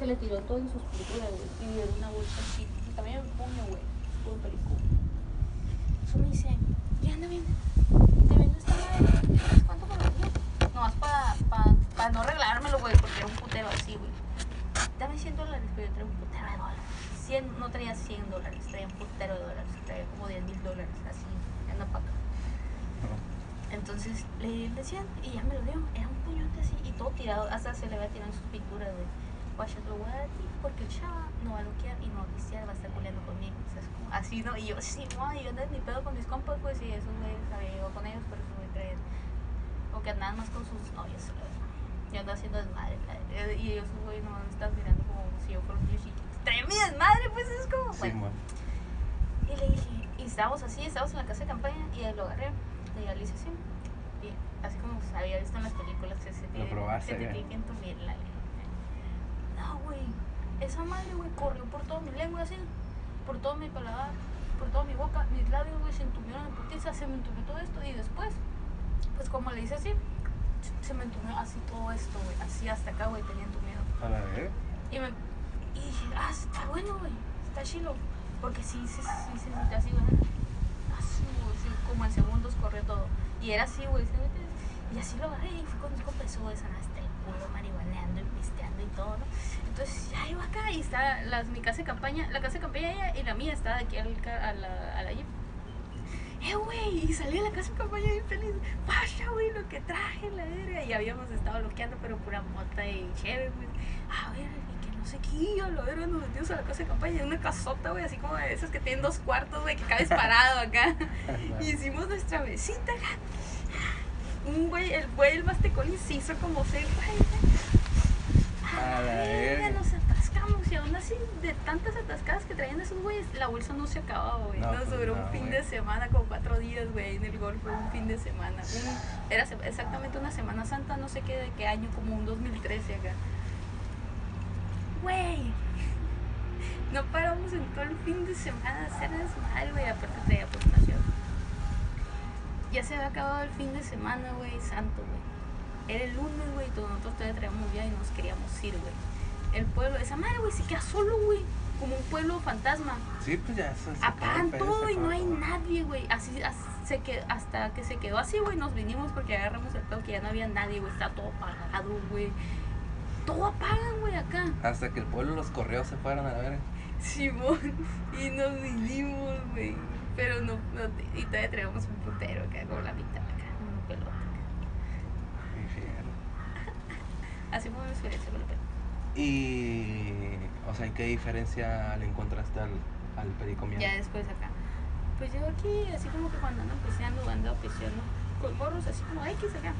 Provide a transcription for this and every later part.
se le tiró todo en sus pinturas, güey. Y en una bolsa así. Y también me puño, güey. Puro perico. Eso me dice, ya anda bien. Te vendo esta madre. ¿Sabes ¿Cuánto lo dio? Nomás para pa, pa no regalármelo, güey, porque era un putero así, güey. Dame 100 dólares, pero yo traía un putero de dólares. 100, no traía 100 dólares, traía un putero de dólares. Traía como 10 mil dólares, así, en la paca. Entonces le di el de 100 y ya me lo dio. Era un puñote así y todo tirado. Hasta se le va a tirar en sus pinturas, güey. Ti porque el chava no va a loquear y no va va a estar culeando conmigo. O sea, es como así, ¿no? Y yo, sí, no, y yo en mi pedo con mis compas, pues, y esos güeyes ido con ellos, pero esos güeyes traían. O que andaban más con sus novios. Yo andaba haciendo desmadre. Y ellos, güeyes, no me estaban mirando como si yo fuera un chiquito. Traía mi desmadre, pues, es como, Sí, bueno. Y le dije, y estábamos así, estábamos en la casa de campaña y lo agarré. Y le hice así. Y así como había visto en las películas que se te, se te tiene que entumir la güey. Esa madre, güey, corrió por toda mi lengua así, por todo mi paladar, por toda mi boca. Mis labios, güey, se entumieron en putiza, se me entumió todo esto. Y después, pues como le hice así, se me entumió así todo esto, güey. Así hasta acá, güey, tenía entumido. A la vez. Y, me, y dije, ah, está bueno, güey, está chilo. Porque sí, sí, sí, se sintió así, güey. Así, güey, sí, como en segundos corrió todo. Y era así, güey. ¿sí? Y así lo agarré y fui con mis compas, güey, sanaste culo, marihuaneando y pisteando y todo, ¿no? Entonces ya iba acá y está las, mi casa de campaña, la casa de campaña de ella y la mía está de aquí al, a la, a la jeep. Eh, güey, y salí de la casa de campaña bien feliz. Vaya, güey, lo que traje, la verga. Y habíamos estado loqueando, pero pura mota y chévere, güey. A ver, y que no sé qué, a la verga nos metimos a la casa de campaña. Una casota, güey, así como de esas que tienen dos cuartos, güey, que cabes parado acá. Y hicimos nuestra mesita acá. Un güey, el güey, el Basteconi se hizo como güey. A la verga, nos atascamos y aún así de tantas atascadas que traían esos güeyes, la bolsa no se acababa, güey. No, Nos pues duró no, un fin de semana, como cuatro días, güey, en el golfo, un fin de semana. Un- era exactamente una Semana Santa, no sé qué, de qué año, como un 2013 acá. Güey, no paramos en todo el fin de semana a hacer desmadre, güey, aparte traía nación Ya se había acabado el fin de semana, güey, santo, güey. Era el lunes, güey, y todos nosotros todavía traíamos vida y nos queríamos ir, güey. El pueblo, esa madre, güey, se queda solo, güey. Como un pueblo fantasma. Sí, pues ya se Apagan todo y no hay nadie, güey. Así, así se quedó, hasta que se quedó así, güey, nos vinimos porque agarramos el pedo que ya no había nadie, güey. Está todo apagado, güey. Todo apagan, güey, acá. Hasta que el pueblo los correos se fueron a la verga. Simón. Y nos vinimos, güey. Pero no, no y todavía traíamos un putero acá, como la mitad acá, un pelota acá. Así fue mi experiencia con el pelo. Y. O sea, ¿y qué diferencia le encontraste al, al? Ya después acá. Pues yo aquí, así como que cuando ando piseando, ando piseando con morros, así como X acá.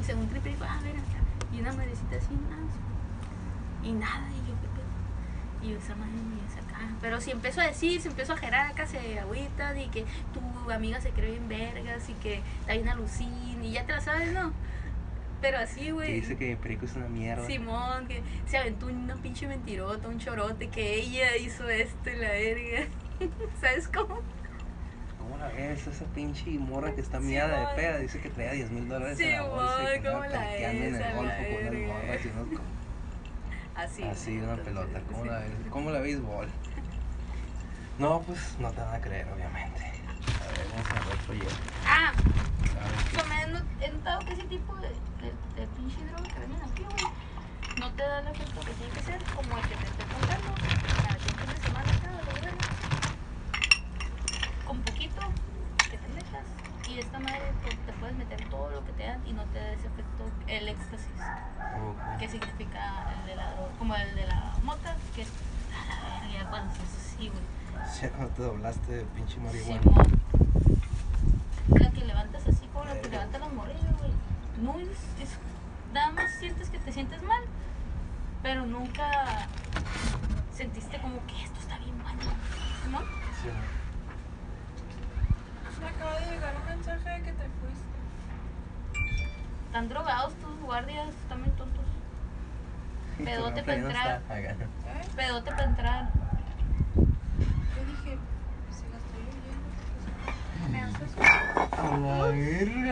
Y según digo, ah, ver acá. Y una madrecita así, nada. Y nada, y yo, qué pedo. Y yo, esa madre ni es Pero si empezó a decir, se empezó a gerar acá, se agüita, y que tu amiga se cree bien vergas, y que está bien alucin, y ya te la sabes, ¿no? Pero así, Que güey. dice que perico es una mierda. Simón, que se aventó una pinche mentirota, un chorote, que ella hizo esto y la verga. ¿Sabes cómo? ¿Cómo la ves? Esa pinche morra que está miada de peda. Dice que traía 10 mil dólares en Simón, la bolsa y que ¿cómo la en ves a el la golfo con las verga? morras y unos co- Así. Así, una pelota. ¿Cómo sí. la ves? ¿Cómo la béisbol? No, pues no te van a creer, obviamente. A ver, vamos a ver otro hielo. Ah, yo me he not- he notado que ese tipo de, de, de pinche droga que venden aquí, güey, no te da el efecto que tiene que ser, como el que te estoy contando. A ti fin de semana la verga. Con poquito que te metas. Y esta madre pues, te puedes meter todo lo que te dan y no te da ese efecto, el éxtasis. Ok. que significa el de la droga, como el de la mota, que es a la verga cuando se hace así, güey. Ya no te doblaste de pinche marihuana. Simón. La que levantas así como la que levantan los morrillos, güey. No es, es- nada más sientes que te sientes mal, pero nunca sentiste como que esto está bien mal. ¿No? Sí, Me acaba de llegar un mensaje de que te fuiste. Están drogados tus guardias, están bien tontos. Pedote Tu pa' nombre ya no entrar. ¿Eh? Pedote para entrar. Yo dije, si la estoy oyendo, pues, me haces A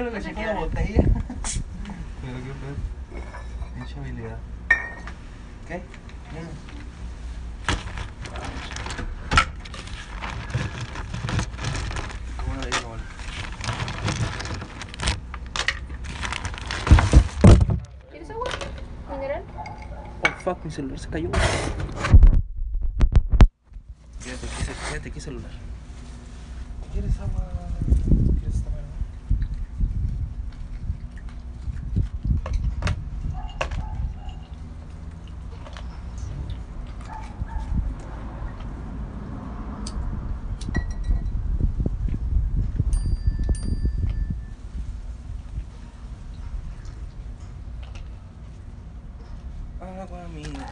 la la botella. Pero qué pedo. Habilidad. ¿Qué? ¿Quieres agua? ¿Mineral? Oh fuck, mi celular se cayó. Quédate aquí, ce- quédate aquí celular. ¿Quieres agua? ¿Quieres tomar agua? Agua mina.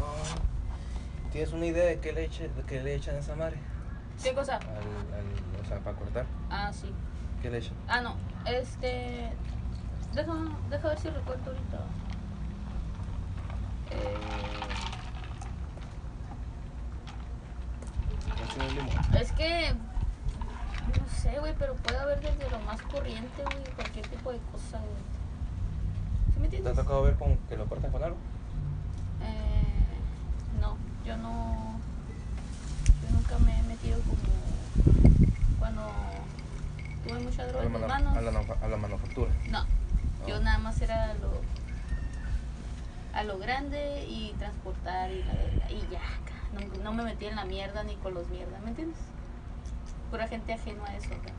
Oh, ¿Tienes una idea de qué le, eche, de qué le echan a esa madre? ¿Qué cosa? Al, al, o sea, para cortar. Ah, sí. ¿Qué le echan? Ah, no. Este. Deja, deja ver si recuerdo ahorita. Eh, es que. No sé, güey, pero puede haber desde lo más corriente, güey, cualquier tipo de cosa, güey. ¿Sí me ¿Te ha tocado ver con, que lo cortan con algo? Eh, no, yo no. Yo nunca me he metido como. Cuando tuve mucha A droga la, en mis manos. a la, a la manufactura. No, yo nada más era a lo, a lo grande y transportar y, la verga, y ya, no, no me metí en la mierda ni con los mierdas, ¿me entiendes? Pura gente ajena a eso, acá.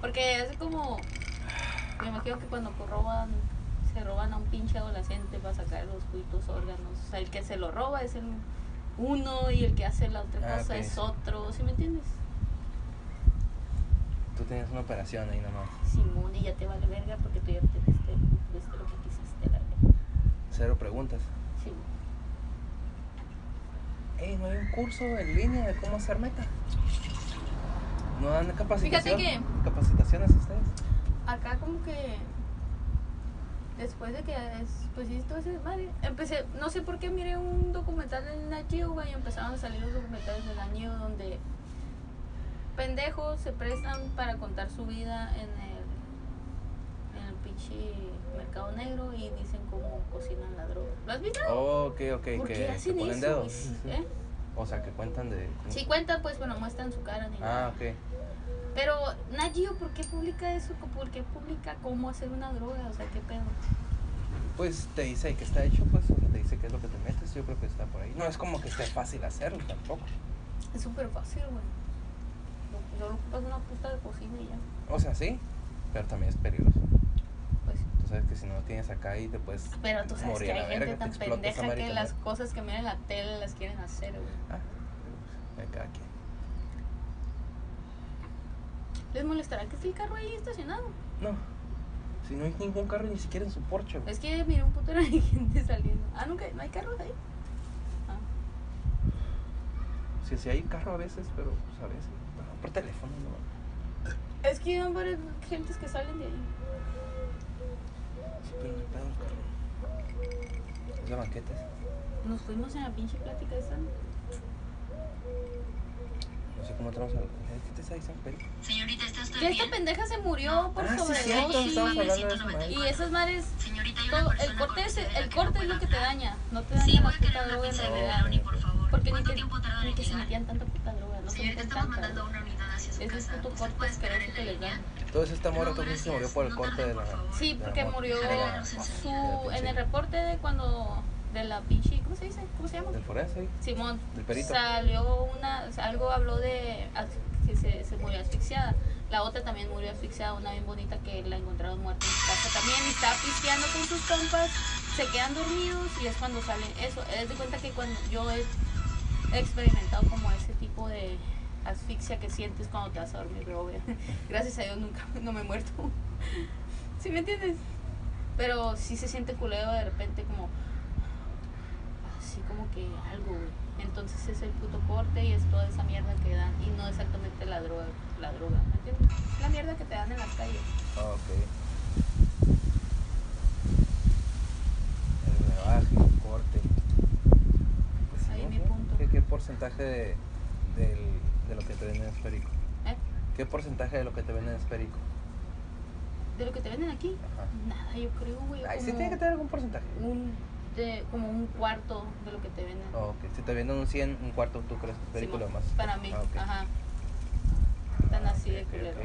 Porque es como, me imagino que cuando roban, se roban a un pinche adolescente para sacar los cuitos órganos, o sea, el que se lo roba es el uno y el que hace la otra Ah, cosa es otro, ¿sí me entiendes? Tú tienes una operación ahí nomás. Simón y ya te vale verga porque tú ya te diste, diste lo que quisiste, la verga. Cero preguntas. Simón. Ey, ¿no hay un curso en línea de cómo hacer meta? ¿No dan capacitación? que- capacitaciones ustedes? acá como que después de que es- pues hice todo ese desmadre, empecé, no sé por qué miré un documental en Geo, güey, y empezaron a salir los documentales de Nat Geo donde pendejos se prestan para contar su vida en el en el pinche mercado negro y dicen cómo cocinan la droga. ¿Lo has visto? Oh, ok, ok, ¿Por que qué ponen eso? dedos. ¿Eh? O sea, que cuentan de... Si cuentan, pues, bueno, muestran su cara ni nada. Ah, ok. Pero, Nat Geo, ¿por qué publica eso? ¿Por qué publica cómo hacer una droga? O sea, ¿qué pedo? Pues te dice que está hecho, pues, te dice qué es lo que te metes, yo creo que está por ahí. No es como que esté fácil hacerlo tampoco. Es súper fácil, güey. Lo- Solo ocupas una puta de cocina y ya. O sea, sí, pero también es peligroso. Sabes que si no lo tienes acá ahí te puedes Pero tú sabes morir que hay gente te tan pendeja que las cosas que miran en la tele las quieren hacer, güey. Ah, cada quien. ¿Les molestará que esté el carro ahí estacionado? No, si no hay ningún carro ni siquiera en su porche. güey. Es que miré un putero de gente saliendo. Ah, nunca, no hay carros ahí. Ah. Sí, sí hay carro a veces, pero pues, a veces. no, por teléfono, no. Es que hay varias gentes que salen de ahí. Sí, pero no hay pedo el carro. Es de banquetes. Nos fuimos en la pinche plática esa. No sé cómo entramos a la banquetes ahí, San Pedro. Señorita, ¿está usted Que esta pendeja se murió por Ah, sí, cierto, sobredosis. eso, madre. y esas madres Señorita, hay una todo, el corte es, la el no corte es lo que te daña, no te daña Sí, la voy a querer puta una droga pizza de pepperoni, por favor. Porque ni ¿Cuánto que, tiempo tardan ni en que se llegar? metían tanta puta droga, no se Señorita, estamos mandando una unidad hacia su Es casa. puto ¿Usted corte esperar en que la les dan. línea? Entonces esta morra entonces se murió por el corte de la. Sí, la porque murió la- Su- la en el reporte de cuando, de la pinche, ¿cómo se dice? ¿Cómo se llama? Del forense. Simón, Del perito. salió una, algo habló de que se, se murió asfixiada. La otra también murió asfixiada, una bien bonita que la encontraron muerta en su casa también. Y estaba pisteando con sus compas, se quedan dormidos y es cuando sale eso. Es de cuenta que cuando yo he experimentado como ese tipo de asfixia que sientes cuando te vas a dormir, pero obvio, gracias a Dios nunca no me he muerto. ¿Sí me entiendes? Pero sí se siente culero de repente como así como que algo, güey. Entonces es el puto corte y es toda esa mierda que dan y no exactamente la droga, la droga, ¿me entiendes? La mierda que te dan en las calles. Ah, ok. El rebaje, el corte. Pues Ahí ¿no? mi punto. ¿Qué, qué porcentaje de, del- de lo que te venden es perico? ¿Eh? ¿Qué porcentaje de lo que te venden es perico? De lo que te venden aquí, Ajá. nada, yo creo, güey. Ay, sí tiene que tener algún porcentaje. un te, como un cuarto de lo que te venden. Oh, ok. Si te venden un 100, un cuarto, ¿tú crees? Película Simón, más. Para mí, Ah, ajá. Tan así de culero.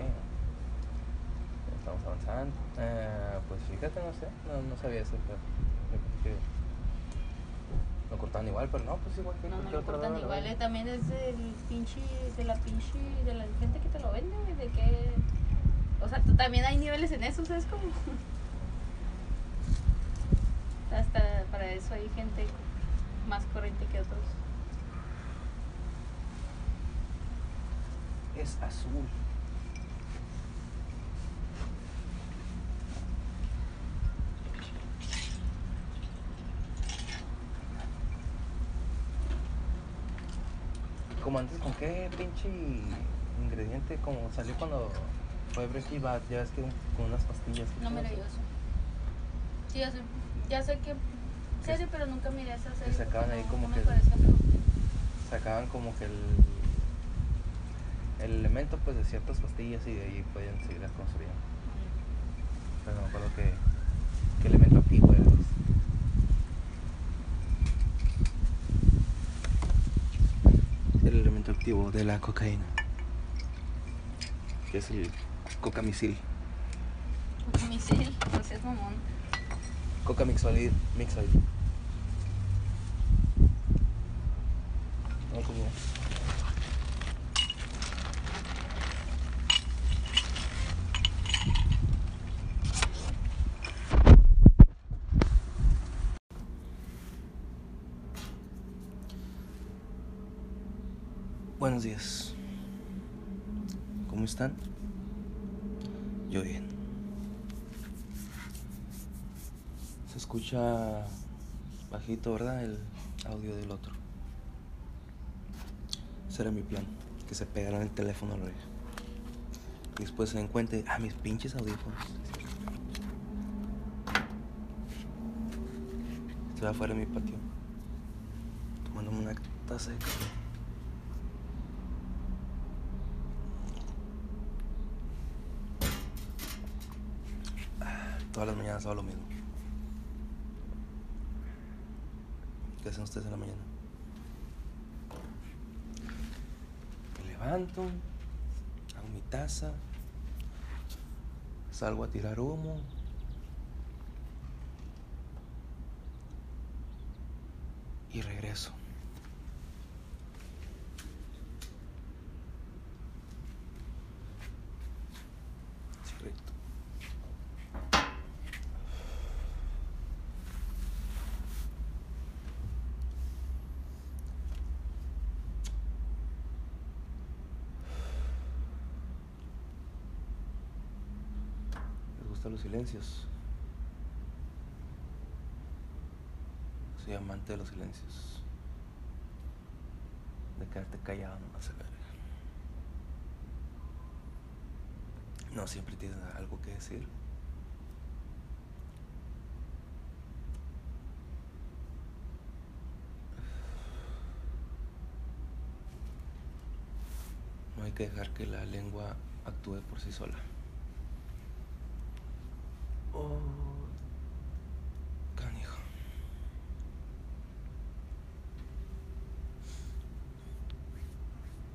Estamos avanzando. Eh, pues fíjate, no sé. No, no sabía eso, pero que lo cortaban igual, pero no, pues igual que No, no lo cortan igual, eh, también es del pinche, de la pinche, de la gente que te lo vende, güey, de que, o sea, tú- también hay niveles en eso, ¿sabes cómo? Hasta para eso hay gente más corriente que otros. Es azul. Como antes, ¿con qué pinche ingrediente como salió cuando fue Breaking Bad? Ya ves que con unas pastillas. No eso. Sí, ya sé, ya sé que serie, pero nunca miré esa serie. sacaban ahí no- como no que-. Sacaban como que el, el elemento pues de ciertas pastillas y de ahí podían seguirlas construyendo. Pero no me acuerdo qué, qué elemento activo era. El elemento activo de la cocaína. Que es el cocamisil. Un misil, no seas mamón. Cocamixolid. Mixoid. No, pues mira. Buenos días. ¿Cómo están? Yo bien. Se escucha bajito, ¿verdad? El audio del otro. Ese era mi plan, que se pegaran el teléfono a la. Y después se den cuenta, ah, mis pinches audífonos. Estoy afuera de mi patio, tomándome una taza de café. Ah, Todas las mañanas hago lo mismo. ¿Qué hacen ustedes en la mañana? Me levanto, hago mi taza, salgo a tirar humo. Y regreso. ¿Les gustan los silencios? Soy amante de los silencios. De quedarte callado nomás. No siempre tienes algo que decir. No hay que dejar que la lengua actúe por sí sola. Oh, canijo.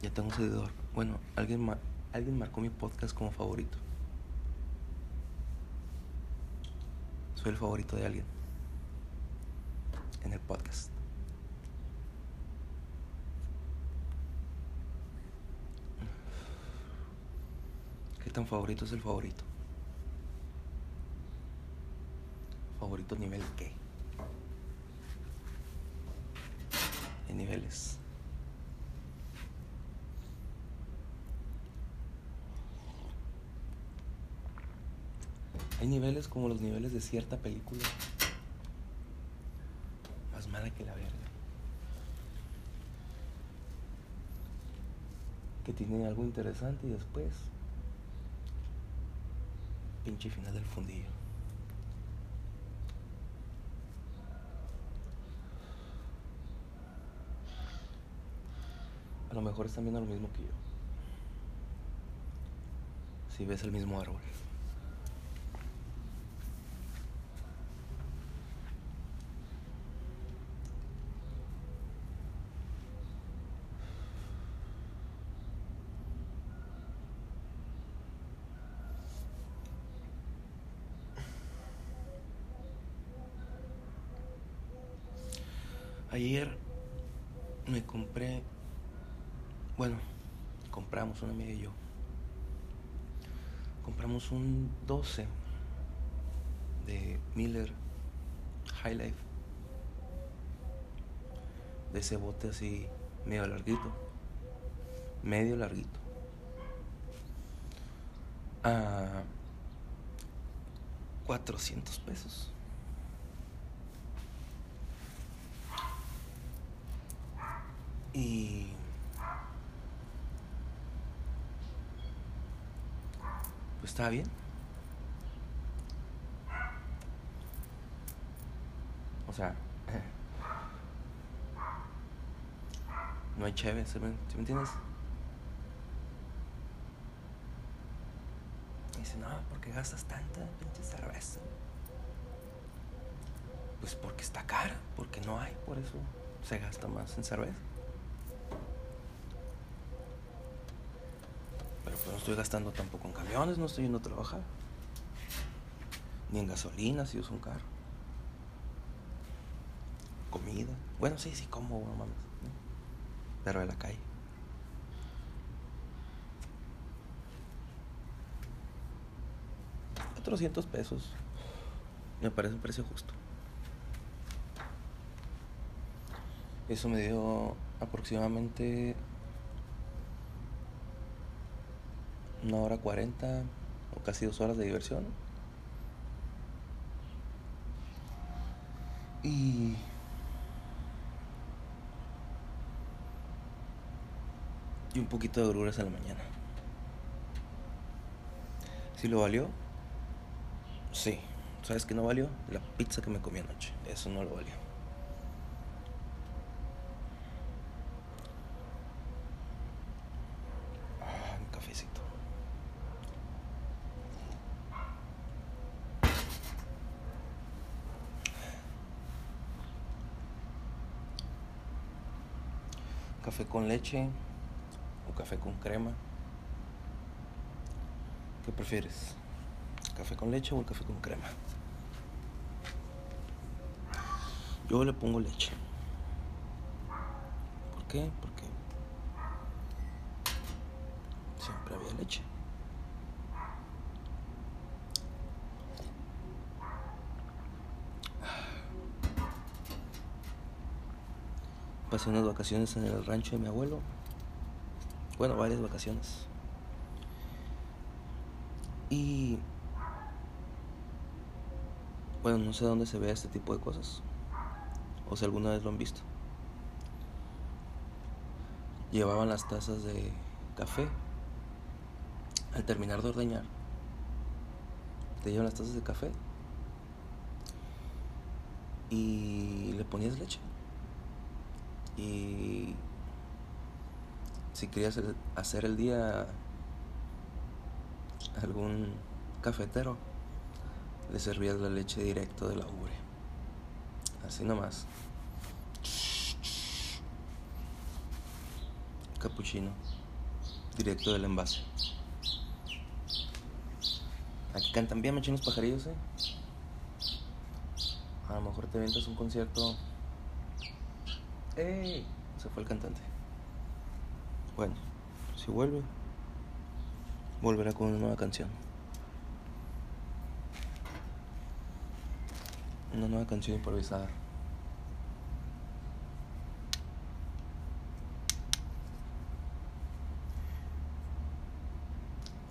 Ya tengo un seguidor. Bueno, alguien, ma- alguien marcó mi podcast como favorito. Soy el favorito de alguien. En el podcast. ¿Qué tan favorito es el favorito? ¿Favorito nivel qué? En niveles. Hay niveles como los niveles de cierta película. Más mala que la verga. Que tiene algo interesante y después. Pinche final del fundillo. A lo mejor están viendo lo mismo que yo. Si ves el mismo árbol. Ayer me compré, bueno, compramos una amiga y yo. Compramos un 12 de Miller High Life. De ese bote así medio larguito. Medio larguito. A 400 pesos. Y pues estaba bien. O sea, no hay chévere, ¿sí me, ¿sí me entiendes? Y dice, no, ¿por qué gastas tanta pinche cerveza? Pues porque está cara, porque no hay, por eso se gasta más en cerveza. No estoy gastando tampoco en camiones, no estoy yendo a trabajar. Ni en gasolina si uso un carro. Comida. Bueno, sí, sí, como, no mames. Pero de la calle. Cuatrocientos pesos. Me parece un precio justo. Eso me dio aproximadamente una hora cuarenta o casi dos horas de diversión. Y y un poquito de gruras a la mañana. ¿Sí lo valió? Sí. ¿Sabes qué no valió? La pizza que me comí anoche. Eso no lo valió. Ah, mi cafecito. Café con leche o café con crema. ¿Qué prefieres? ¿Café con leche o el café con crema? Yo le pongo leche. ¿Por qué? Porque siempre había leche. Pasé unas vacaciones en el rancho de mi abuelo. Bueno, varias vacaciones. Y... Bueno, no sé dónde se ve este tipo de cosas. O si alguna vez lo han visto. Llevaban las tazas de café. Al terminar de ordeñar. Te llevan las tazas de café. Y le ponías leche. Y si querías hacer el día algún cafetero, le servías la leche directo de la ubre. Así nomás. Capuchino. Directo del envase. Aquí cantan bien machinos pajarillos, eh. A lo mejor te ventas un concierto. Se fue el cantante. Bueno, si vuelve, volverá con una nueva canción. Una nueva canción improvisada.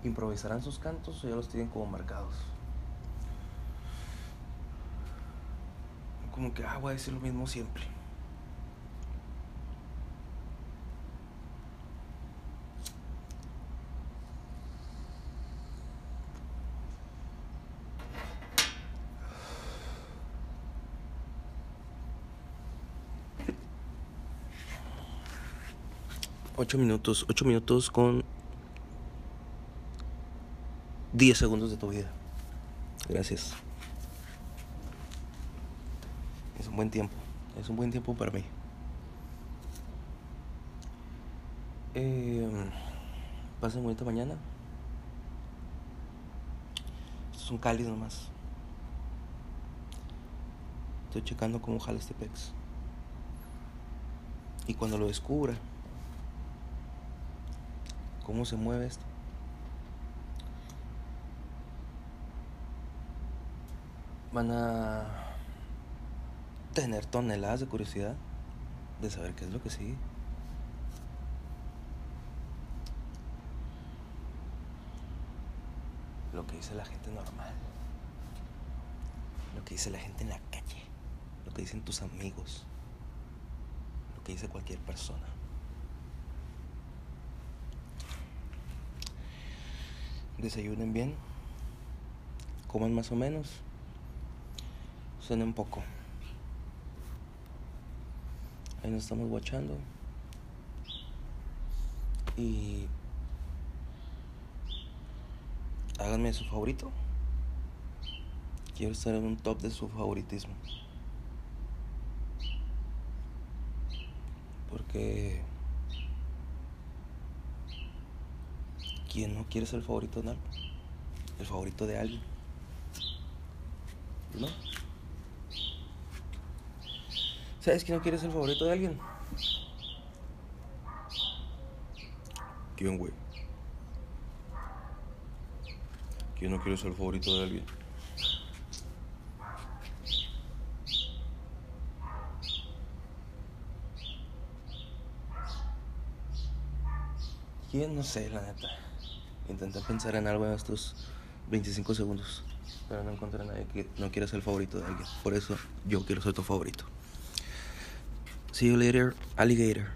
¿Improvisarán sus cantos o ya los tienen como marcados? Como que, ah, voy decir lo mismo siempre. Ocho minutos, ocho minutos con 10 segundos de tu vida. Gracias. Es un buen tiempo. Es un buen tiempo para mí. Eh, pasen bonita mañana. Esto es un cálido nomás. Estoy checando cómo jala este pex. Y cuando lo descubra, cómo se mueve esto, van a tener toneladas de curiosidad de saber qué es lo que sigue. Lo que dice la gente normal. Lo que dice la gente en la calle. Lo que dicen tus amigos. Lo que dice cualquier persona. Desayunen bien. Coman más o menos. Cenen poco. Ahí nos estamos watchando. Y háganme su favorito. Quiero estar en un top de su favoritismo. Porque ¿quién no quiere ser el favorito de algo? El favorito de alguien. ¿No? ¿Sabes quién no quiere ser el favorito de alguien? ¿Quién, güey? ¿Quién no quiere ser el favorito de alguien? ¿Quién? No sé, la neta. Intenté pensar en algo en estos 25 segundos, pero no encontré a nadie que no quiera ser el favorito de alguien. Por eso yo quiero ser tu favorito. See you later, alligator.